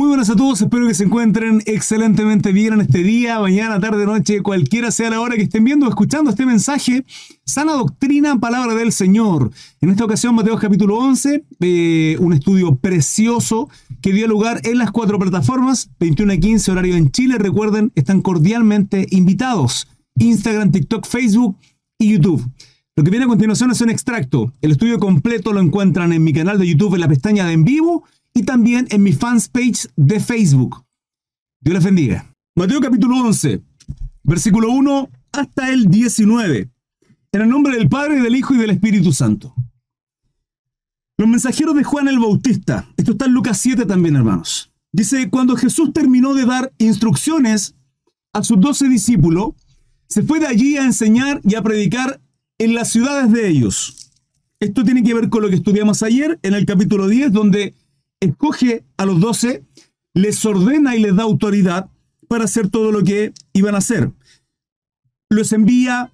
Muy buenas a todos, espero que se encuentren excelentemente bien en este día, mañana, tarde, noche, cualquiera sea la hora que estén viendo o escuchando este mensaje. Sana doctrina, palabra del Señor. En esta ocasión, Mateo capítulo 11, eh, un estudio precioso que dio lugar en las cuatro plataformas, 21 y 15 horario en Chile. Recuerden, están cordialmente invitados. Instagram, TikTok, Facebook y YouTube. Lo que viene a continuación es un extracto. El estudio completo lo encuentran en mi canal de YouTube en la pestaña de en vivo y también en mi fans page de Facebook. Dios les bendiga. Mateo capítulo 11, versículo 1 hasta el 19. En el nombre del Padre, del Hijo y del Espíritu Santo. Los mensajeros de Juan el Bautista. Esto está en Lucas 7 también, hermanos. Dice, cuando Jesús terminó de dar instrucciones a sus doce discípulos, se fue de allí a enseñar y a predicar en las ciudades de ellos. Esto tiene que ver con lo que estudiamos ayer en el capítulo 10, donde escoge a los doce, les ordena y les da autoridad para hacer todo lo que iban a hacer. Los envía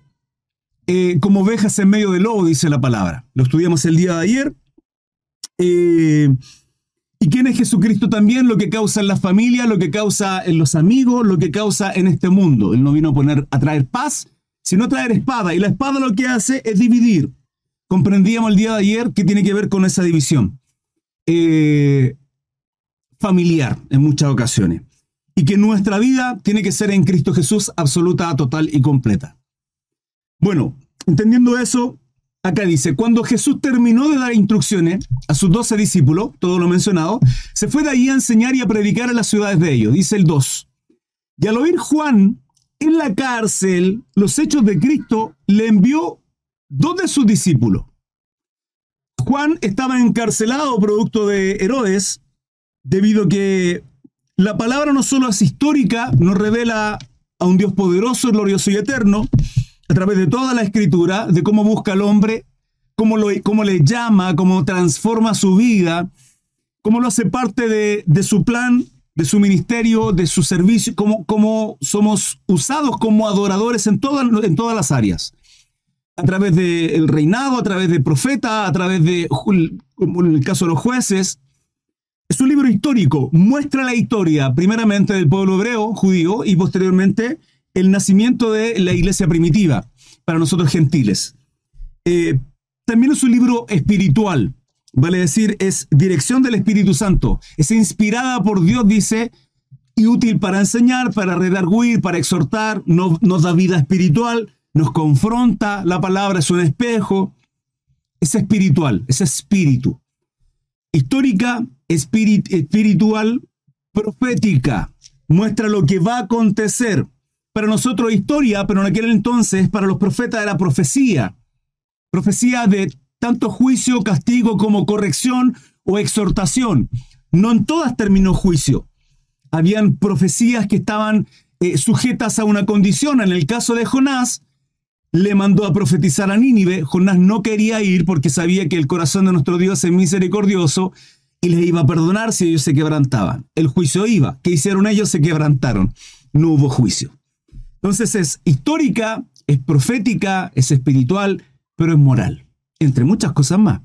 eh, como ovejas en medio del lobo, dice la palabra. Lo estudiamos el día de ayer. Eh, ¿Y quién es Jesucristo también? Lo que causa en la familia, lo que causa en los amigos, lo que causa en este mundo. Él no vino a poner a traer paz, sino a traer espada. Y la espada lo que hace es dividir. Comprendíamos el día de ayer que tiene que ver con esa división. Eh, familiar en muchas ocasiones. Y que nuestra vida tiene que ser en Cristo Jesús absoluta, total y completa. Bueno, entendiendo eso, acá dice, cuando Jesús terminó de dar instrucciones a sus doce discípulos, todo lo mencionado, se fue de ahí a enseñar y a predicar en las ciudades de ellos, dice el 2. Y al oír Juan en la cárcel los hechos de Cristo, le envió dos de sus discípulos Juan estaba encarcelado producto de Herodes, debido a que la palabra no solo es histórica, nos revela a un Dios poderoso, glorioso y eterno, a través de toda la escritura, de cómo busca al hombre, cómo, lo, cómo le llama, cómo transforma su vida, cómo lo hace parte de, de su plan, de su ministerio, de su servicio, cómo, cómo somos usados como adoradores en, en todas las áreas a través del reinado, a través de profeta, a través de, como el caso de los jueces. Es un libro histórico, muestra la historia primeramente del pueblo hebreo, judío, y posteriormente el nacimiento de la iglesia primitiva, para nosotros gentiles. Eh, también es un libro espiritual, vale decir, es dirección del Espíritu Santo, es inspirada por Dios, dice, y útil para enseñar, para redarguir, para exhortar, nos da vida espiritual, nos confronta, la palabra es un espejo, es espiritual, es espíritu. Histórica, espiritual, profética. Muestra lo que va a acontecer. Para nosotros historia, pero en aquel entonces para los profetas era profecía. Profecía de tanto juicio, castigo como corrección o exhortación. No en todas terminó juicio. Habían profecías que estaban eh, sujetas a una condición. En el caso de Jonás, le mandó a profetizar a Nínive. Jonás no quería ir porque sabía que el corazón de nuestro Dios es misericordioso y les iba a perdonar si ellos se quebrantaban. El juicio iba. ¿Qué hicieron ellos? Se quebrantaron. No hubo juicio. Entonces es histórica, es profética, es espiritual, pero es moral, entre muchas cosas más.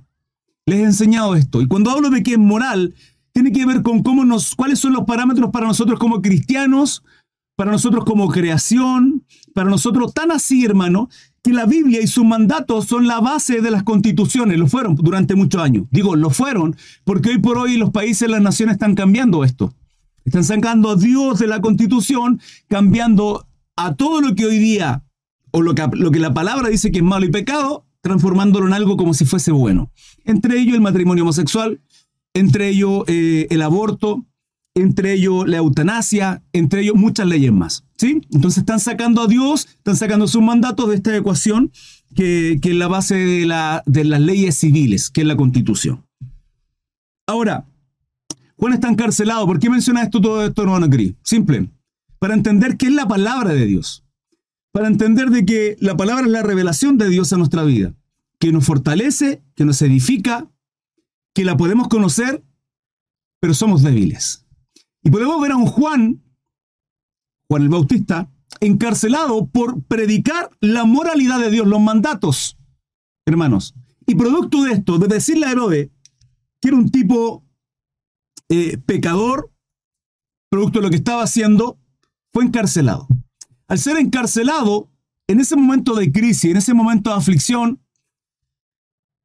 Les he enseñado esto. Y cuando hablo de que es moral, tiene que ver con cómo nos, cuáles son los parámetros para nosotros como cristianos, para nosotros como creación, para nosotros tan así, hermano, que la Biblia y sus mandatos son la base de las constituciones, lo fueron durante muchos años. Digo, lo fueron, porque hoy por hoy los países, las naciones están cambiando esto. Están sacando a Dios de la constitución, cambiando a todo lo que hoy día, o lo que, lo que la palabra dice que es malo y pecado, transformándolo en algo como si fuese bueno. Entre ellos el matrimonio homosexual, entre ellos eh, el aborto, entre ellos la eutanasia, entre ellos muchas leyes más. ¿sí? Entonces están sacando a Dios, están sacando sus mandatos de esta ecuación que, es la base de, la, de las leyes civiles, que es la constitución. Ahora, Juan está encarcelado. ¿Por qué menciona esto todo esto, hermano Cris? Simple. Para entender qué es la palabra de Dios. Para entender de que la palabra es la revelación de Dios a nuestra vida. Que nos fortalece, que nos edifica, que la podemos conocer, pero somos débiles. Y podemos ver a un Juan, Juan el Bautista, encarcelado por predicar la moralidad de Dios, los mandatos, hermanos. Y producto de esto, de decirle a Herodes que era un tipo eh, pecador, producto de lo que estaba haciendo, fue encarcelado. Al ser encarcelado, en ese momento de crisis, en ese momento de aflicción,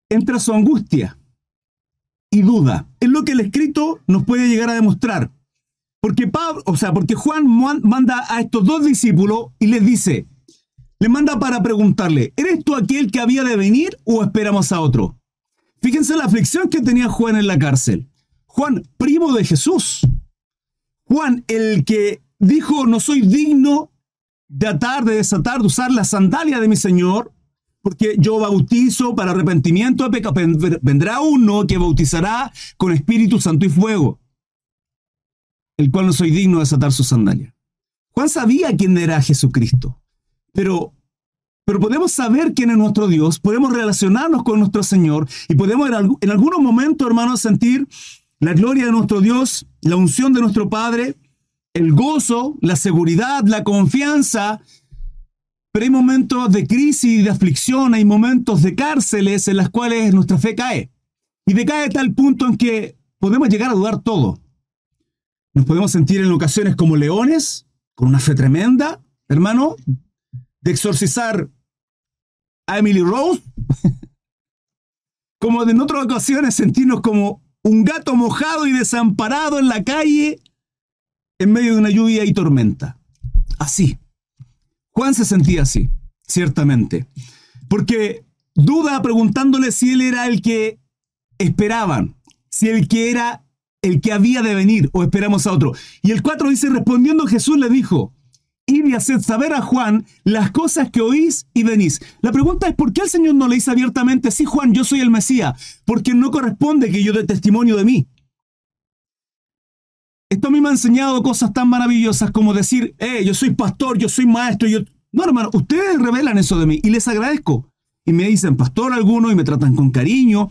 entra su angustia y duda. Es lo que el escrito nos puede llegar a demostrar. Porque Pablo, o sea, porque Juan manda a estos dos discípulos y les dice, le manda para preguntarle, ¿eres tú aquel que había de venir o esperamos a otro? Fíjense la aflicción que tenía Juan en la cárcel. Juan, primo de Jesús. Juan, el que dijo, no soy digno de atar, de desatar, de usar la sandalia de mi Señor, porque yo bautizo para arrepentimiento de pecado. Vendrá uno que bautizará con Espíritu Santo y fuego, el cual no soy digno de desatar su sandalia. Juan sabía quién era Jesucristo. Pero, pero podemos saber quién es nuestro Dios, podemos relacionarnos con nuestro Señor y podemos en, algunos momentos, hermanos, sentir la gloria de nuestro Dios, la unción de nuestro Padre, el gozo, la seguridad, la confianza. Pero hay momentos de crisis, de aflicción, hay momentos de cárceles en las cuales nuestra fe cae. Y decae a tal punto en que podemos llegar a dudar todo. Nos podemos sentir en ocasiones como leones, con una fe tremenda, hermano, de exorcizar a Emily Rose, como en otras ocasiones sentirnos como un gato mojado y desamparado en la calle en medio de una lluvia y tormenta. Así. Juan se sentía así, ciertamente. Porque duda preguntándole si él era el que esperaban, si el que era el que había de venir o esperamos a otro. Y el 4 dice, respondiendo Jesús le dijo, y haced saber a Juan las cosas que oís y venís. La pregunta es, ¿por qué el Señor no le dice abiertamente, sí Juan, yo soy el Mesías? Porque no corresponde que yo dé testimonio de mí. Esto a mí me ha enseñado cosas tan maravillosas como decir, eh, yo soy pastor, yo soy maestro, yo... No, hermano, ustedes revelan eso de mí y les agradezco. Y me dicen pastor alguno y me tratan con cariño.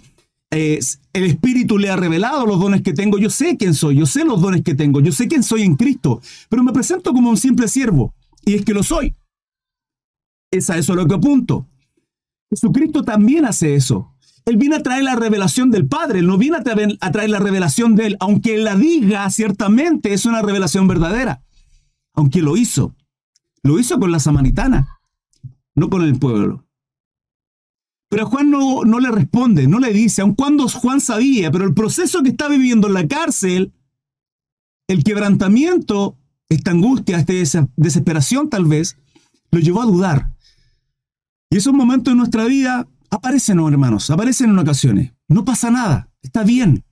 El Espíritu le ha revelado los dones que tengo. Yo sé quién soy, yo sé los dones que tengo, yo sé quién soy en Cristo, pero me presento como un simple siervo. Y es que lo soy. Es a eso a lo que apunto. Jesucristo también hace eso. Él viene a traer la revelación del Padre, Él no viene a traer, la revelación de Él, aunque Él la diga, ciertamente es una revelación verdadera, aunque lo hizo. Lo hizo con la samaritana, no con el pueblo. Pero Juan no, no le responde, no le dice, aun cuando Juan sabía, pero el proceso que está viviendo en la cárcel, el quebrantamiento, esta angustia, esta desesperación tal vez, lo llevó a dudar. Y esos momentos en nuestra vida Aparecen, hermanos, aparecen en ocasiones. No pasa nada, está bien.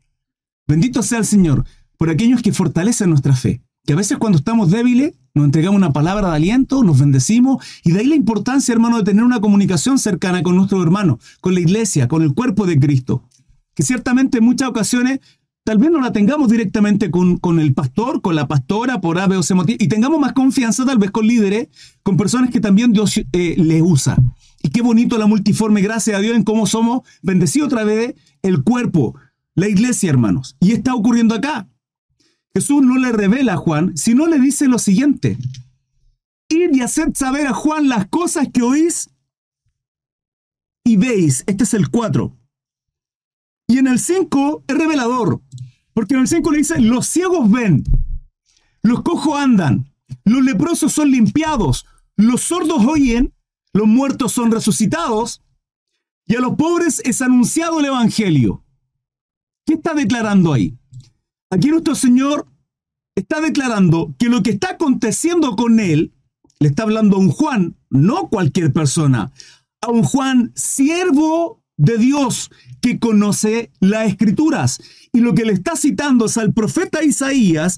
Bendito sea el Señor por aquellos que fortalecen nuestra fe. Que a veces cuando estamos débiles nos entregamos una palabra de aliento, nos bendecimos y de ahí la importancia, hermano, de tener una comunicación cercana con nuestro hermano, con la iglesia, con el cuerpo de Cristo. Que ciertamente en muchas ocasiones tal vez no la tengamos directamente con, con el pastor, con la pastora, por ave o motivo, y tengamos más confianza tal vez con líderes, con personas que también Dios eh, les usa. Y qué bonito la multiforme, gracias a Dios, en cómo somos bendecidos otra vez el cuerpo, la iglesia, hermanos. Y está ocurriendo acá. Jesús no le revela a Juan, sino le dice lo siguiente. Ir y hacer saber a Juan las cosas que oís y veis. Este es el 4. Y en el 5 es revelador. Porque en el 5 le dice, los ciegos ven, los cojos andan, los leprosos son limpiados, los sordos oyen los muertos son resucitados y a los pobres es anunciado el Evangelio. ¿Qué está declarando ahí? Aquí nuestro Señor está declarando que lo que está aconteciendo con él, le está hablando a un Juan, no cualquier persona, a un Juan siervo de Dios que conoce las escrituras. Y lo que le está citando es al profeta Isaías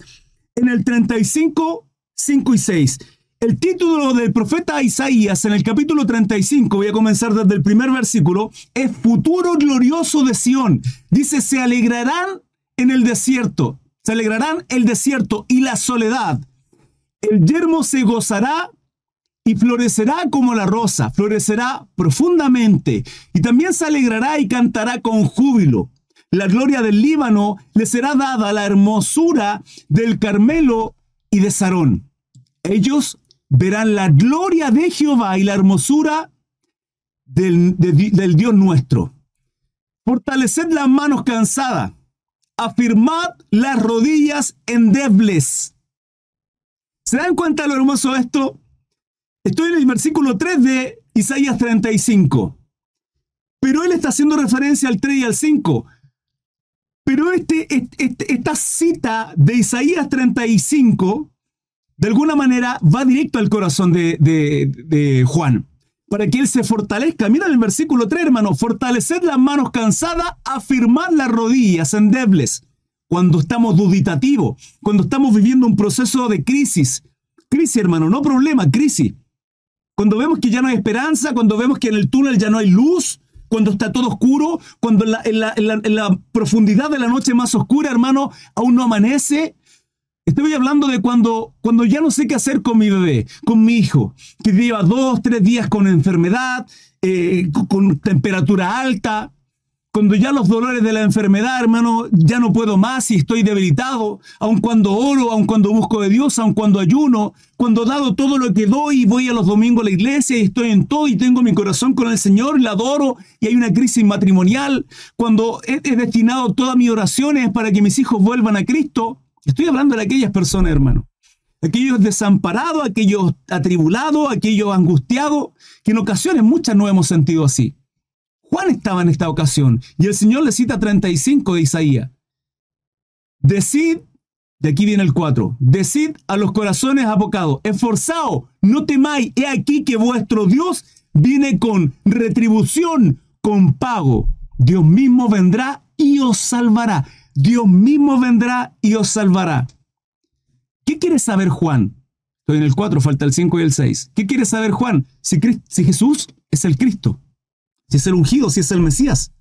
en el 35, 5 y 6. El título del profeta Isaías en el capítulo 35, voy a comenzar desde el primer versículo, es Futuro glorioso de Sión. Dice, se alegrarán en el desierto, se alegrarán el desierto y la soledad. El yermo se gozará y florecerá como la rosa, florecerá profundamente y también se alegrará y cantará con júbilo. La gloria del Líbano le será dada la hermosura del Carmelo y de Sarón. Ellos verán la gloria de Jehová y la hermosura del, del Dios nuestro. Fortaleced las manos cansadas, afirmad las rodillas endebles. ¿Se dan cuenta de lo hermoso de esto? Estoy en el versículo 3 de Isaías 35. Pero él está haciendo referencia al 3 y al 5. Pero este, este, esta cita de Isaías 35, de alguna manera, va directo al corazón de, de Juan para que él se fortalezca. Mira el versículo 3, hermano, fortaleced las manos cansadas, afirmad las rodillas endebles. Cuando estamos duditativos, cuando estamos viviendo un proceso de crisis. Crisis, hermano, no problema, crisis. Cuando vemos que ya no hay esperanza, cuando vemos que en el túnel ya no hay luz, cuando está todo oscuro, cuando en la, profundidad de la noche más oscura, hermano, aún no amanece. Estoy hablando de cuando, cuando ya no sé qué hacer con mi bebé, con mi hijo, que lleva dos, tres días con enfermedad, eh, con temperatura alta, cuando ya los dolores de la enfermedad, hermano, ya no puedo más y estoy debilitado, aun cuando oro, aun cuando busco de Dios, aun cuando ayuno, cuando dado todo lo que doy y voy a los domingos a la iglesia y estoy en todo y tengo mi corazón con el Señor, la adoro y hay una crisis matrimonial, cuando he destinado todas mis oraciones para que mis hijos vuelvan a Cristo, estoy hablando de aquellas personas, hermano aquellos desamparados, aquellos atribulados, aquellos angustiados, que en ocasiones muchas no hemos sentido así. Juan estaba en esta ocasión y el Señor le cita 35 de Isaías. Decid, de aquí viene el 4, decid a los corazones abocados, esforzaos, no temáis, he aquí que vuestro Dios viene con retribución, con pago. Dios mismo vendrá y os salvará. Dios mismo vendrá y os salvará. ¿Qué quiere saber Juan? Estoy en el 4, falta el 5 y el 6. ¿Qué quiere saber Juan? Si, si Jesús es el Cristo si es el ungido, si es el Mesías.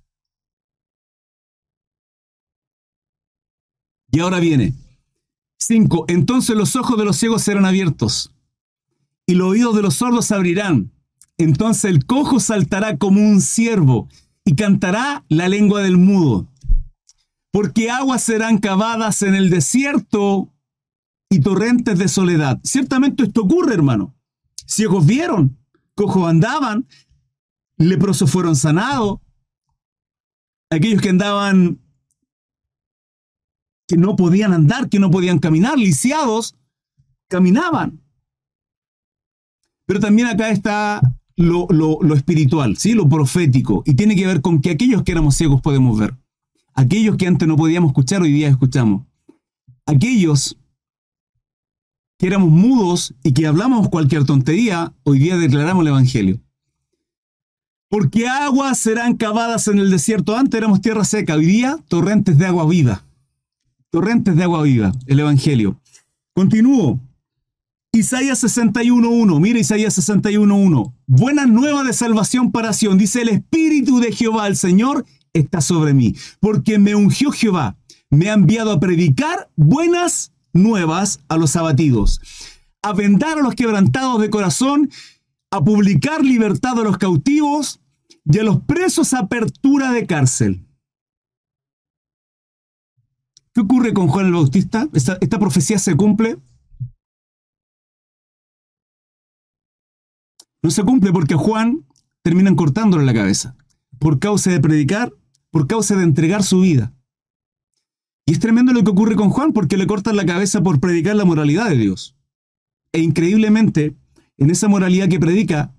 Y ahora viene. 5. Entonces los ojos de los ciegos serán abiertos y los oídos de los sordos se abrirán. Entonces el cojo saltará como un ciervo y cantará la lengua del mudo. Porque aguas serán cavadas en el desierto y torrentes de soledad. Ciertamente esto ocurre, hermano. Ciegos vieron, cojos andaban, leprosos fueron sanados, aquellos que andaban, que no podían andar, que no podían caminar, lisiados, caminaban. Pero también acá está lo, lo, espiritual, ¿sí? lo profético, y tiene que ver con que aquellos que éramos ciegos podemos ver. Aquellos que antes no podíamos escuchar, hoy día escuchamos. Aquellos que éramos mudos y que hablamos cualquier tontería, hoy día declaramos el Evangelio. Porque aguas serán cavadas en el desierto. Antes éramos tierra seca, hoy día torrentes de agua viva. Torrentes de agua viva, el Evangelio. Continúo. Isaías 61.1, mira Isaías 61.1. Buena nueva de salvación para Sion. Dice, el Espíritu de Jehová, el Señor, está sobre mí. Porque me ungió Jehová. Me ha enviado a predicar buenas nuevas a los abatidos. A vendar a los quebrantados de corazón. A publicar libertad a los cautivos y a los presos apertura de cárcel. ¿Qué ocurre con Juan el Bautista? ¿Esta, profecía se cumple? No se cumple porque a Juan terminan cortándole la cabeza por causa de predicar, por causa de entregar su vida. Y es tremendo lo que ocurre con Juan porque le cortan la cabeza por predicar la moralidad de Dios. E increíblemente, en esa moralidad que predica,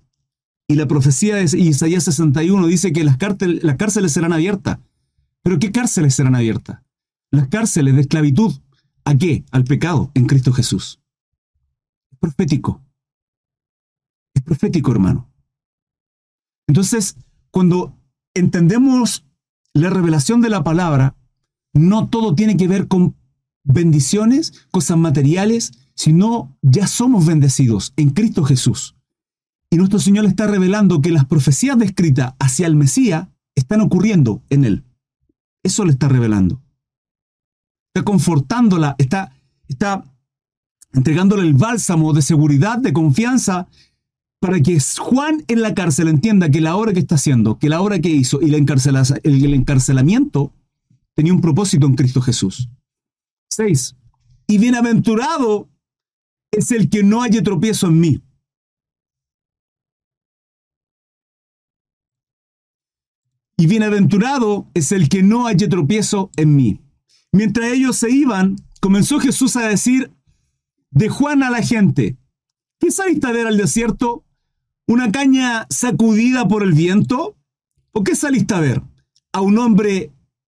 y la profecía de Isaías 61 dice que las, las cárceles serán abiertas. ¿Pero qué cárceles serán abiertas? Las cárceles de esclavitud. ¿A qué? Al pecado en Cristo Jesús. Es profético. Es profético, hermano. Entonces, cuando entendemos la revelación de la palabra, no todo tiene que ver con bendiciones, cosas materiales, sino ya somos bendecidos en Cristo Jesús. Y nuestro Señor le está revelando que las profecías descritas hacia el Mesías están ocurriendo en él. Eso le está revelando. Está confortándola, está, está entregándole el bálsamo de seguridad, de confianza, para que Juan en la cárcel entienda que la obra que está haciendo, que la obra que hizo y el, el encarcelamiento tenía un propósito en Cristo Jesús. 6. Y bienaventurado es el que no haya tropiezo en mí. y bienaventurado es el que no haya tropiezo en mí. Mientras ellos se iban, comenzó Jesús a decir de Juan a la gente. ¿Qué saliste a ver al desierto? ¿Una caña sacudida por el viento? ¿O qué saliste a ver? ¿A un hombre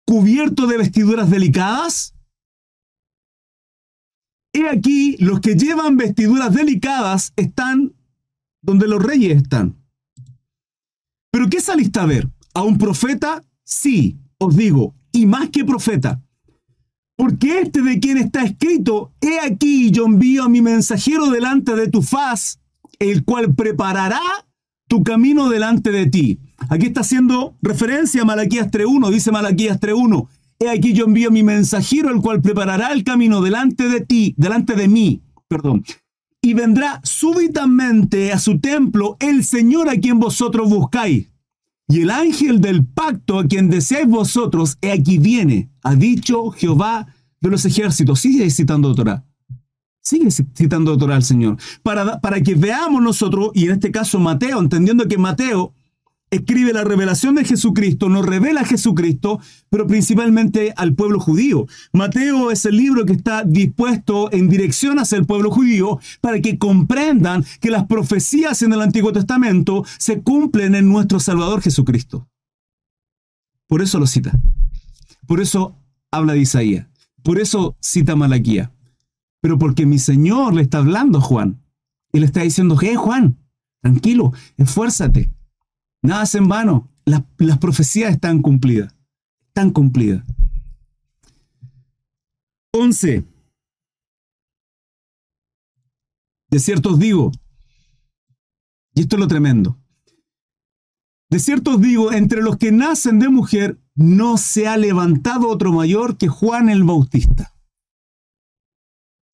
cubierto de vestiduras delicadas? He aquí, los que llevan vestiduras delicadas están donde los reyes están. ¿Pero qué saliste a ver? ¿A un profeta? Sí, os digo, y más que profeta. Porque este de quien está escrito, he aquí yo envío a mi mensajero delante de tu faz, el cual preparará tu camino delante de ti. Aquí está haciendo referencia a Malaquías 3.1, dice Malaquías 3.1. He aquí yo envío mi mensajero, el cual preparará el camino delante de ti, delante de mí, perdón. Y vendrá súbitamente a su templo el Señor a quien vosotros buscáis. Y el ángel del pacto a quien deseáis vosotros, he aquí viene, ha dicho Jehová de los ejércitos. Sigue citando Torah. Sigue citando Torah al Señor. Para, para que veamos nosotros, y en este caso Mateo, entendiendo que Mateo escribe la revelación de Jesucristo, nos revela a Jesucristo, pero principalmente al pueblo judío. Mateo es el libro que está dispuesto en dirección hacia el pueblo judío para que comprendan que las profecías en el Antiguo Testamento se cumplen en nuestro Salvador Jesucristo. Por eso lo cita. Por eso habla de Isaías. Por eso cita Malaquía. Pero porque mi Señor le está hablando a Juan. Y le está diciendo, hey Juan, tranquilo, esfuérzate Nada es en vano. Las, profecías están cumplidas. Están cumplidas. 11. De cierto os digo, y esto es lo tremendo, de cierto os digo, entre los que nacen de mujer no se ha levantado otro mayor que Juan el Bautista.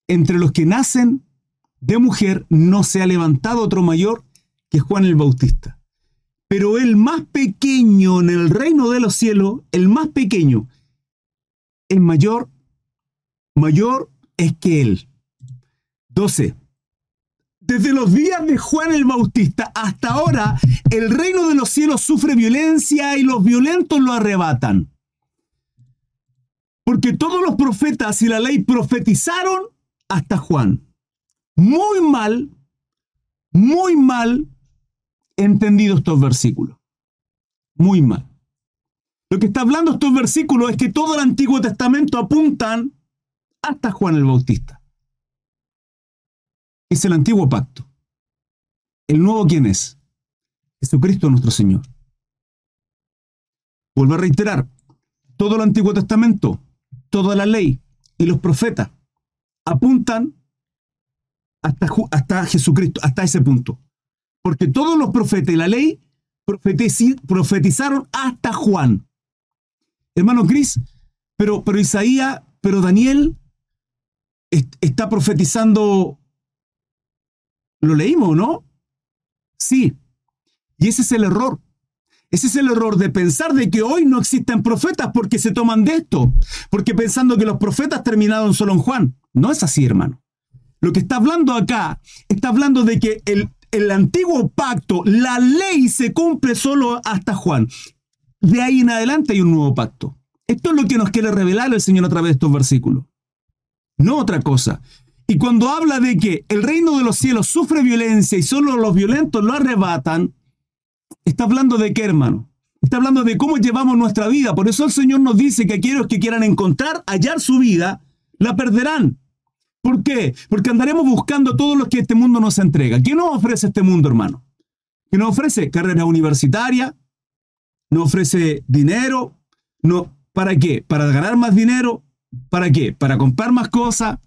Entre los que nacen de mujer no se ha levantado otro mayor que Juan el Bautista. Pero el más pequeño en el reino de los cielos, el más pequeño, es mayor, mayor es que él. 12. Desde los días de Juan el Bautista hasta ahora, el reino de los cielos sufre violencia y los violentos lo arrebatan. Porque todos los profetas y la ley profetizaron hasta Juan. Muy mal, muy mal entendido estos versículos. Muy mal. Lo que está hablando estos versículos es que todo el Antiguo Testamento apuntan hasta Juan el Bautista. Es el antiguo pacto. ¿El nuevo quién es? Jesucristo nuestro Señor. Vuelvo a reiterar, todo el Antiguo Testamento, toda la ley y los profetas apuntan hasta, hasta Jesucristo, hasta ese punto. Porque todos los profetas y la ley profetizaron hasta Juan. Hermano Cris, pero, pero Isaías, pero Daniel está profetizando. ¿Lo leímos, no? Sí. Y ese es el error. Ese es el error de pensar de que hoy no existen profetas porque se toman de esto. Porque pensando que los profetas terminaron solo en Juan. No es así, hermano. Lo que está hablando acá, está hablando de que el, el antiguo pacto, la ley se cumple solo hasta Juan. De ahí en adelante hay un nuevo pacto. Esto es lo que nos quiere revelar el Señor a través de estos versículos. No otra cosa. Y cuando habla de que el reino de los cielos sufre violencia y solo los violentos lo arrebatan, está hablando de qué, hermano? Está hablando de cómo llevamos nuestra vida. Por eso el Señor nos dice que aquellos que quieran encontrar, hallar su vida, la perderán. ¿Por qué? Porque andaremos buscando todo lo que este mundo nos entrega. ¿Qué nos ofrece este mundo, hermano? ¿Qué nos ofrece? Carrera universitaria, nos ofrece dinero, no, ¿para qué? Para ganar más dinero, ¿para qué? Para comprar más cosas.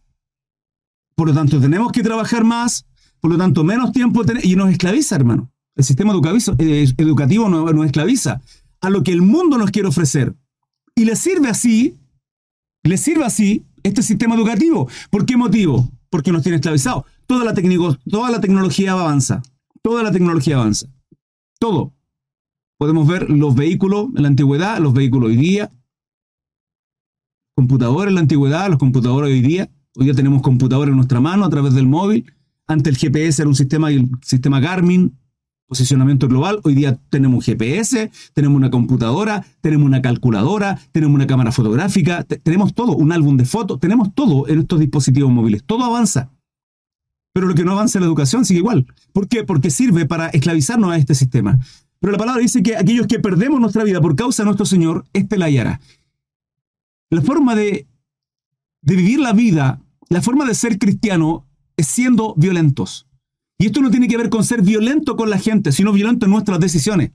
Por lo tanto, tenemos que trabajar más, por lo tanto, menos tiempo y nos esclaviza, hermano. El sistema eh, educativo nos, nos esclaviza a lo que el mundo nos quiere ofrecer. Y le sirve así, le sirve así este sistema educativo. ¿Por qué motivo? Porque nos tiene esclavizados. Toda la, toda la tecnología avanza. Toda la tecnología avanza. Todo. Podemos ver los vehículos en la antigüedad, los vehículos hoy día. Computadores en la antigüedad, los computadores hoy día. Hoy día tenemos computadores en nuestra mano a través del móvil. Antes el GPS era un sistema, el sistema Garmin, posicionamiento global. Hoy día tenemos un GPS, tenemos una computadora, tenemos una calculadora, tenemos una cámara fotográfica, tenemos todo, un álbum de fotos, tenemos todo en estos dispositivos móviles. Todo avanza. Pero lo que no avanza en la educación sigue igual. ¿Por qué? Porque sirve para esclavizarnos a este sistema. Pero la palabra dice que aquellos que perdemos nuestra vida por causa de nuestro Señor, este la hallará. La forma de, de vivir la vida, la forma de ser cristiano es siendo violentos. Y esto no tiene que ver con ser violento con la gente, sino violento en nuestras decisiones.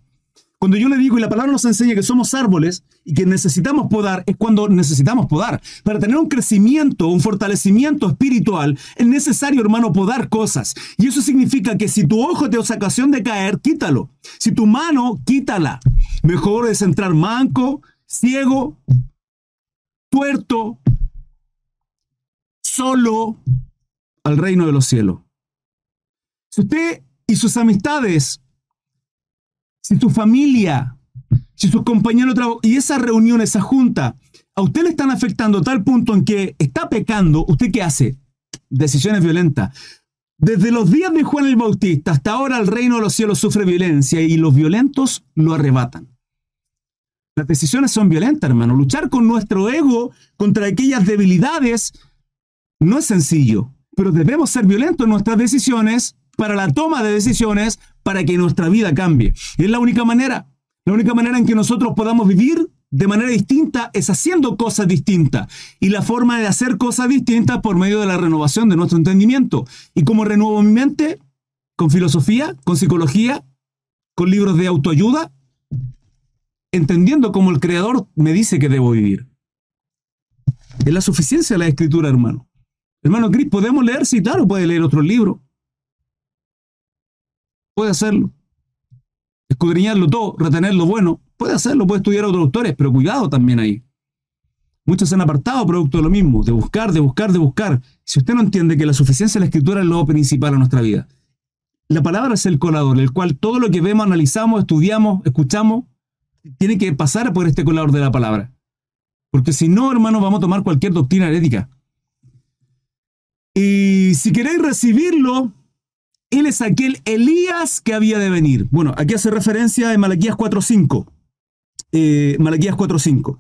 Cuando yo le digo, y la palabra nos enseña que somos árboles y que necesitamos podar, es cuando necesitamos podar. Para tener un crecimiento, un fortalecimiento espiritual, es necesario, hermano, podar cosas. Y eso significa que si tu ojo te da ocasión de caer, quítalo. Si tu mano, quítala. Mejor es entrar manco, ciego, tuerto, solo al reino de los cielos. Si usted y sus amistades si tu familia, si sus compañeros de trabajo, y esa reunión, esa junta, a usted le están afectando a tal punto en que está pecando, ¿usted qué hace? Decisiones violentas. Desde los días de Juan el Bautista hasta ahora el reino de los cielos sufre violencia y los violentos lo arrebatan. Las decisiones son violentas, hermano. Luchar con nuestro ego contra aquellas debilidades no es sencillo, pero debemos ser violentos en nuestras decisiones para la toma de decisiones para que nuestra vida cambie. Y es la única manera. La única manera en que nosotros podamos vivir de manera distinta es haciendo cosas distintas. Y la forma de hacer cosas distintas por medio de la renovación de nuestro entendimiento. ¿Y cómo renuevo mi mente? Con filosofía, con psicología, con libros de autoayuda, entendiendo cómo el Creador me dice que debo vivir. Es la suficiencia de la escritura, hermano. Hermano Cris, ¿podemos leer? Sí, claro, puede leer otro libro. Puede hacerlo. Escudriñarlo todo, retener lo bueno. Puede hacerlo, puede estudiar a otros autores, pero cuidado también ahí. Muchos se han apartado producto de lo mismo, de buscar, de buscar, de buscar. Si usted no entiende que la suficiencia de la escritura es lo principal en nuestra vida, la palabra es el colador, el cual todo lo que vemos, analizamos, estudiamos, escuchamos, tiene que pasar por este colador de la palabra. Porque si no, hermano, vamos a tomar cualquier doctrina herética. Y si queréis recibirlo, él es aquel Elías que había de venir. Bueno, aquí hace referencia en Malaquías 4.5. Eh, Malaquías 4.5.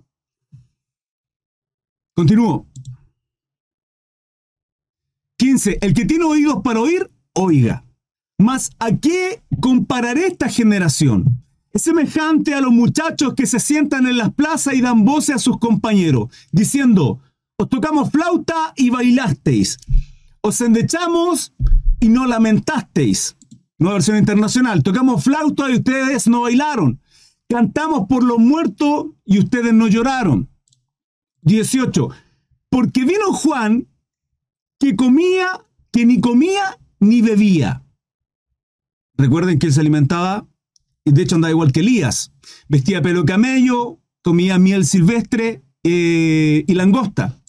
Continúo. 15. El que tiene oídos para oír, oiga. Mas ¿a qué compararé esta generación? Es semejante a los muchachos que se sientan en las plazas y dan voces a sus compañeros, diciendo, os tocamos flauta y bailasteis, os endechamos y no lamentasteis. Nueva versión internacional. Tocamos flauta y ustedes no bailaron. Cantamos por los muertos y ustedes no lloraron. 18. Porque vino Juan que comía, que ni comía ni bebía. Recuerden que él se alimentaba, y de hecho andaba igual que Elías. Vestía pelo camello, comía miel silvestre eh, y langosta.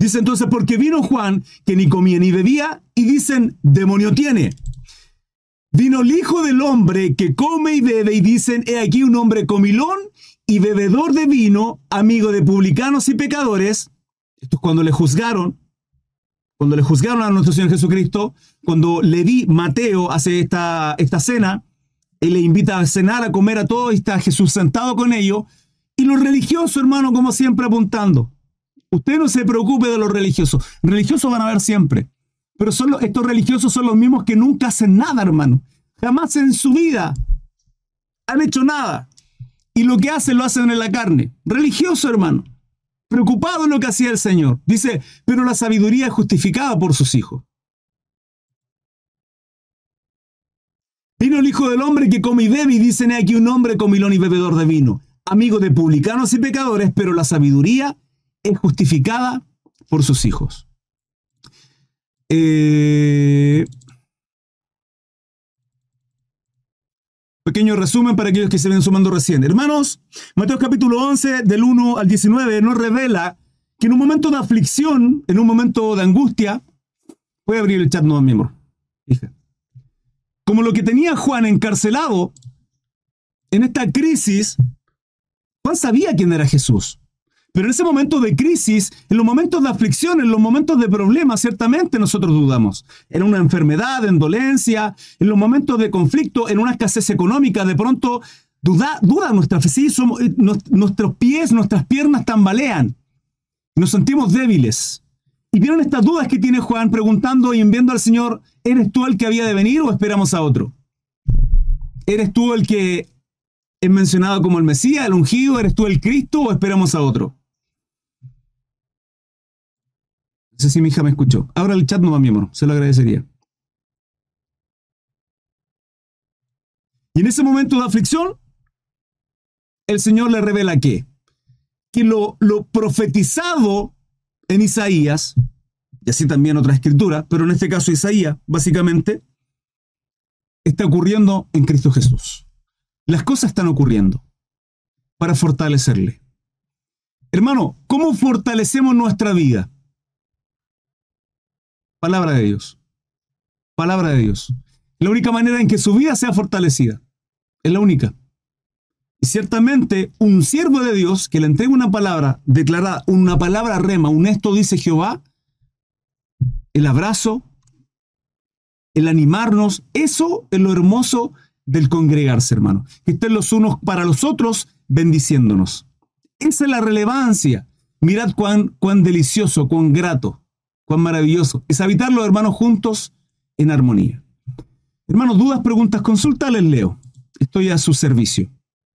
Dice entonces, porque vino Juan, que ni comía ni bebía, y dicen, demonio tiene. Vino el Hijo del Hombre que come y bebe, y dicen, he aquí un hombre comilón y bebedor de vino, amigo de publicanos y pecadores. Esto es cuando le juzgaron, cuando le juzgaron a nuestro Señor Jesucristo, cuando le di Mateo hace esta, esta cena, él le invita a cenar, a comer a todos, y está Jesús sentado con ellos, y los religiosos, hermano, como siempre apuntando. Usted no se preocupe de los religiosos. Religiosos van a haber siempre. Pero estos religiosos son los mismos que nunca hacen nada, hermano. Jamás en su vida han hecho nada. Y lo que hacen lo hacen en la carne. Religioso, hermano. Preocupado en lo que hacía el Señor. Dice, pero la sabiduría es justificada por sus hijos. Vino el Hijo del Hombre que come y bebe y dicen aquí un hombre comilón y bebedor de vino, amigo de publicanos y pecadores, pero la sabiduría es justificada por sus hijos. Eh, pequeño resumen para aquellos que se ven sumando recién. Hermanos, Mateo capítulo 11, del 1 al 19, nos revela que en un momento de aflicción, en un momento de angustia, voy a abrir el chat, no, mi amor. Como lo que tenía Juan encarcelado en esta crisis, Juan sabía quién era Jesús. Pero en ese momento de crisis, en los momentos de aflicción, en los momentos de problemas, ciertamente nosotros dudamos. En una enfermedad, en dolencia, en los momentos de conflicto, en una escasez económica, de pronto duda, duda nuestra fe. Sí, somos, eh, nuestros pies, nuestras piernas tambalean. Nos sentimos débiles. Y vieron estas dudas que tiene Juan preguntando y enviando al Señor, ¿eres tú el que había de venir o esperamos a otro? ¿Eres tú el que es mencionado como el Mesías, el ungido? ¿Eres tú el Cristo o esperamos a otro? No sé si mi hija me escuchó. Ahora el chat no va miembro, se lo agradecería. Y en ese momento de aflicción, el Señor le revela que, que lo, lo profetizado en Isaías, y así también otra escritura, pero en este caso Isaías, básicamente, está ocurriendo en Cristo Jesús. Las cosas están ocurriendo para fortalecerle. Hermano, ¿cómo fortalecemos nuestra vida? Palabra de Dios. Palabra de Dios. La única manera en que su vida sea fortalecida. Es la única. Y ciertamente un siervo de Dios que le entrega una palabra declarada, una palabra rema, un esto dice Jehová, el abrazo, el animarnos, eso es lo hermoso del congregarse, hermano. Que estén los unos para los otros bendiciéndonos. Esa es la relevancia. Mirad cuán, cuán delicioso, cuán grato, cuán maravilloso es habitar los hermanos juntos en armonía. Hermanos, dudas, preguntas, consulta, les leo. Estoy a su servicio.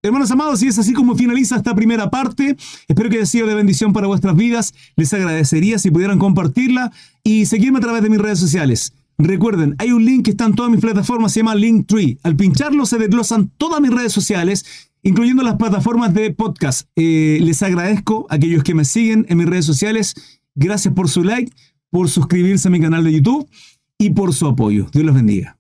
Hermanos amados, y es así como finaliza esta primera parte. Espero que haya sido de bendición para vuestras vidas. Les agradecería si pudieran compartirla y seguirme a través de mis redes sociales. Recuerden, hay un link que está en todas mis plataformas, se llama Linktree. Al pincharlo se desglosan todas mis redes sociales, incluyendo las plataformas de podcast. Eh, les agradezco a aquellos que me siguen en mis redes sociales. Gracias por su like, por suscribirse a mi canal de YouTube y por su apoyo. Dios los bendiga.